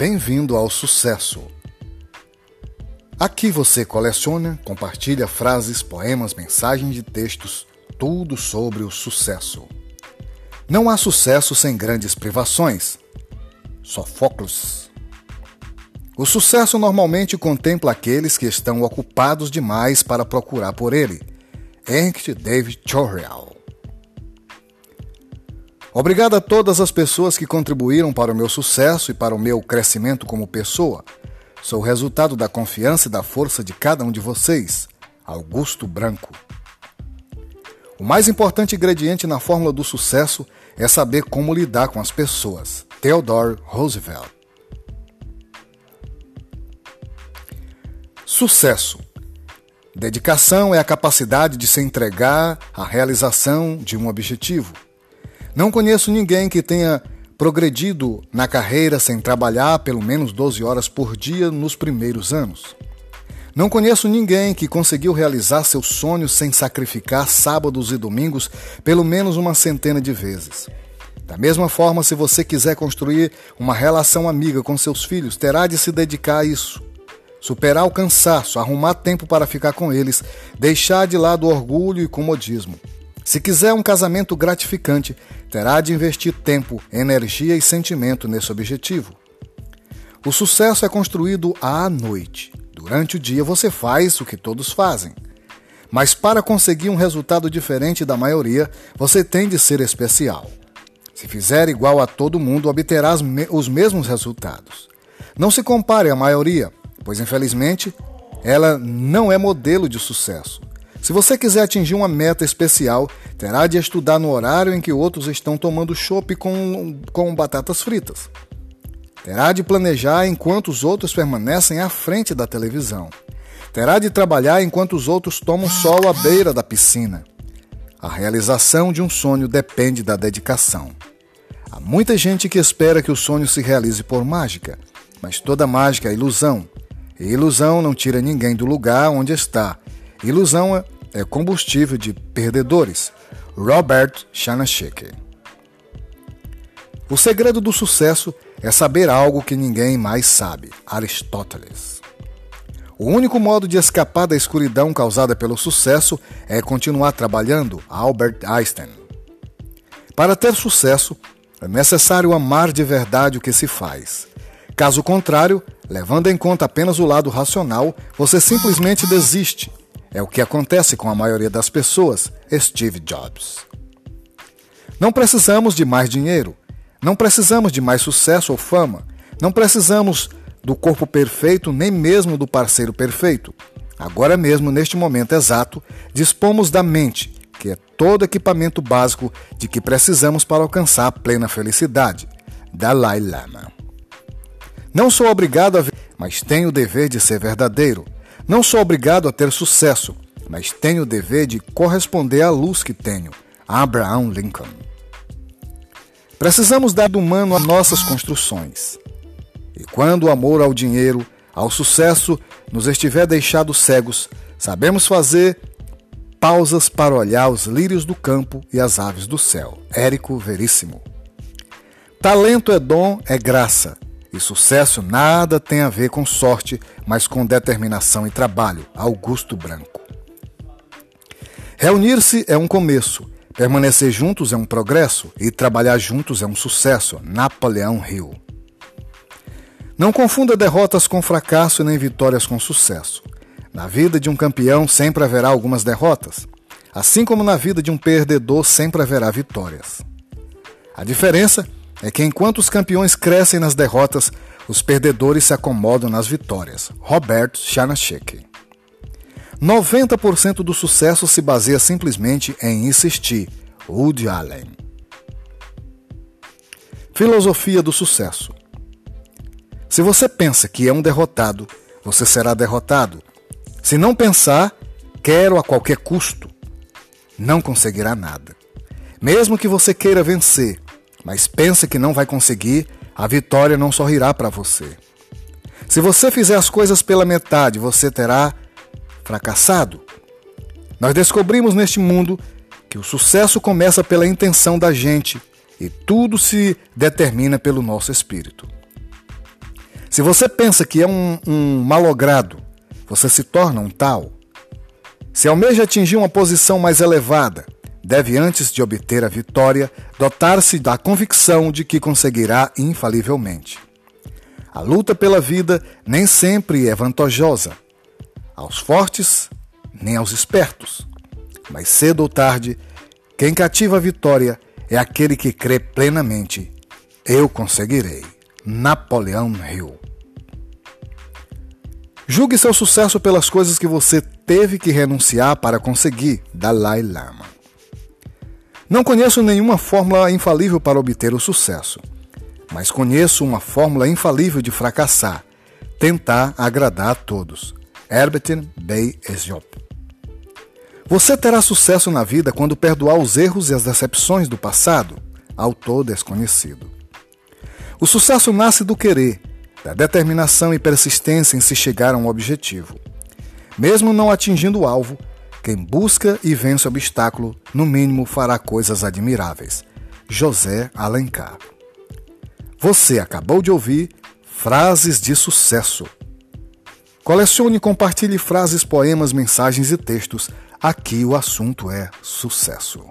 Bem-vindo ao sucesso. Aqui você coleciona, compartilha frases, poemas, mensagens de textos, tudo sobre o sucesso. Não há sucesso sem grandes privações. Sofocles. O sucesso normalmente contempla aqueles que estão ocupados demais para procurar por ele. Henry David Thoreau. Obrigado a todas as pessoas que contribuíram para o meu sucesso e para o meu crescimento como pessoa. Sou resultado da confiança e da força de cada um de vocês. Augusto Branco. O mais importante ingrediente na fórmula do sucesso é saber como lidar com as pessoas. Theodore Roosevelt. Sucesso. Dedicação é a capacidade de se entregar à realização de um objetivo. Não conheço ninguém que tenha progredido na carreira sem trabalhar pelo menos 12 horas por dia nos primeiros anos. Não conheço ninguém que conseguiu realizar seus sonhos sem sacrificar sábados e domingos pelo menos uma centena de vezes. Da mesma forma, se você quiser construir uma relação amiga com seus filhos, terá de se dedicar a isso. Superar o cansaço, arrumar tempo para ficar com eles, deixar de lado o orgulho e comodismo. Se quiser um casamento gratificante, terá de investir tempo, energia e sentimento nesse objetivo. O sucesso é construído à noite. Durante o dia você faz o que todos fazem. Mas para conseguir um resultado diferente da maioria, você tem de ser especial. Se fizer igual a todo mundo, obterá os mesmos resultados. Não se compare à maioria, pois infelizmente ela não é modelo de sucesso. Se você quiser atingir uma meta especial, terá de estudar no horário em que outros estão tomando chopp com, com batatas fritas. Terá de planejar enquanto os outros permanecem à frente da televisão. Terá de trabalhar enquanto os outros tomam sol à beira da piscina. A realização de um sonho depende da dedicação. Há muita gente que espera que o sonho se realize por mágica, mas toda mágica é ilusão. E ilusão não tira ninguém do lugar onde está Ilusão é, combustível de perdedores. Robert Shanashike. O segredo do sucesso é saber algo que ninguém mais sabe. Aristóteles. O único modo de escapar da escuridão causada pelo sucesso é continuar trabalhando. Albert Einstein. Para ter sucesso, é necessário amar de verdade o que se faz. Caso contrário, levando em conta apenas o lado racional, você simplesmente desiste é o que acontece com a maioria das pessoas, Steve Jobs. Não precisamos de mais dinheiro, não precisamos de mais sucesso ou fama, não precisamos do corpo perfeito nem mesmo do parceiro perfeito. Agora mesmo, neste momento exato, dispomos da mente, que é todo equipamento básico de que precisamos para alcançar a plena felicidade. Dalai Lama. Não sou obrigado a ver, mas tenho o dever de ser verdadeiro. Não sou obrigado a ter sucesso, mas tenho o dever de corresponder à luz que tenho. Abraham Lincoln. Precisamos dar do humano a nossas construções. E quando o amor ao dinheiro, ao sucesso, nos estiver deixado cegos, sabemos fazer pausas para olhar os lírios do campo e as aves do céu. Érico Veríssimo. Talento é dom, é graça. E sucesso nada tem a ver com sorte, mas com determinação e trabalho. Augusto Branco. Reunir-se é um começo, permanecer juntos é um progresso e trabalhar juntos é um sucesso. Napoleão Hill. Não confunda derrotas com fracasso nem vitórias com sucesso. Na vida de um campeão sempre haverá algumas derrotas, assim como na vida de um perdedor sempre haverá vitórias. A diferença é é que enquanto os campeões crescem nas derrotas, os perdedores se acomodam nas vitórias. Robert Chanachek. 90% do sucesso se baseia simplesmente em insistir. Woody Allen. Filosofia do sucesso. Se você pensa que é um derrotado, você será derrotado. Se não pensar, quero a qualquer custo, não conseguirá nada. Mesmo que você queira vencer, mas pensa que não vai conseguir, a vitória não sorrirá para você. Se você fizer as coisas pela metade, você terá fracassado. Nós descobrimos neste mundo que o sucesso começa pela intenção da gente e tudo se determina pelo nosso espírito. Se você pensa que é um, um malogrado, você se torna um tal. Se almeja atingir uma posição mais elevada, deve, antes de obter a vitória, dotar-se da convicção de que conseguirá infalivelmente. A luta pela vida nem sempre é vantajosa. Aos fortes, nem aos espertos. Mas cedo ou tarde, quem cativa a vitória é aquele que crê plenamente: eu conseguirei. Napoleão Hill. Julgue seu sucesso pelas coisas que você teve que renunciar para conseguir. Dalai Lama. Não conheço nenhuma fórmula infalível para obter o sucesso, mas conheço uma fórmula infalível de fracassar: tentar agradar a todos. Herbert B. Aesop. Você terá sucesso na vida quando perdoar os erros e as decepções do passado, autor desconhecido. O sucesso nasce do querer, da determinação e persistência em se chegar a um objetivo. Mesmo não atingindo o alvo, quem busca e vence o obstáculo, no mínimo fará coisas admiráveis. José Alencar. Você acabou de ouvir Frases de Sucesso. Colecione e compartilhe frases, poemas, mensagens e textos Aqui o assunto é sucesso.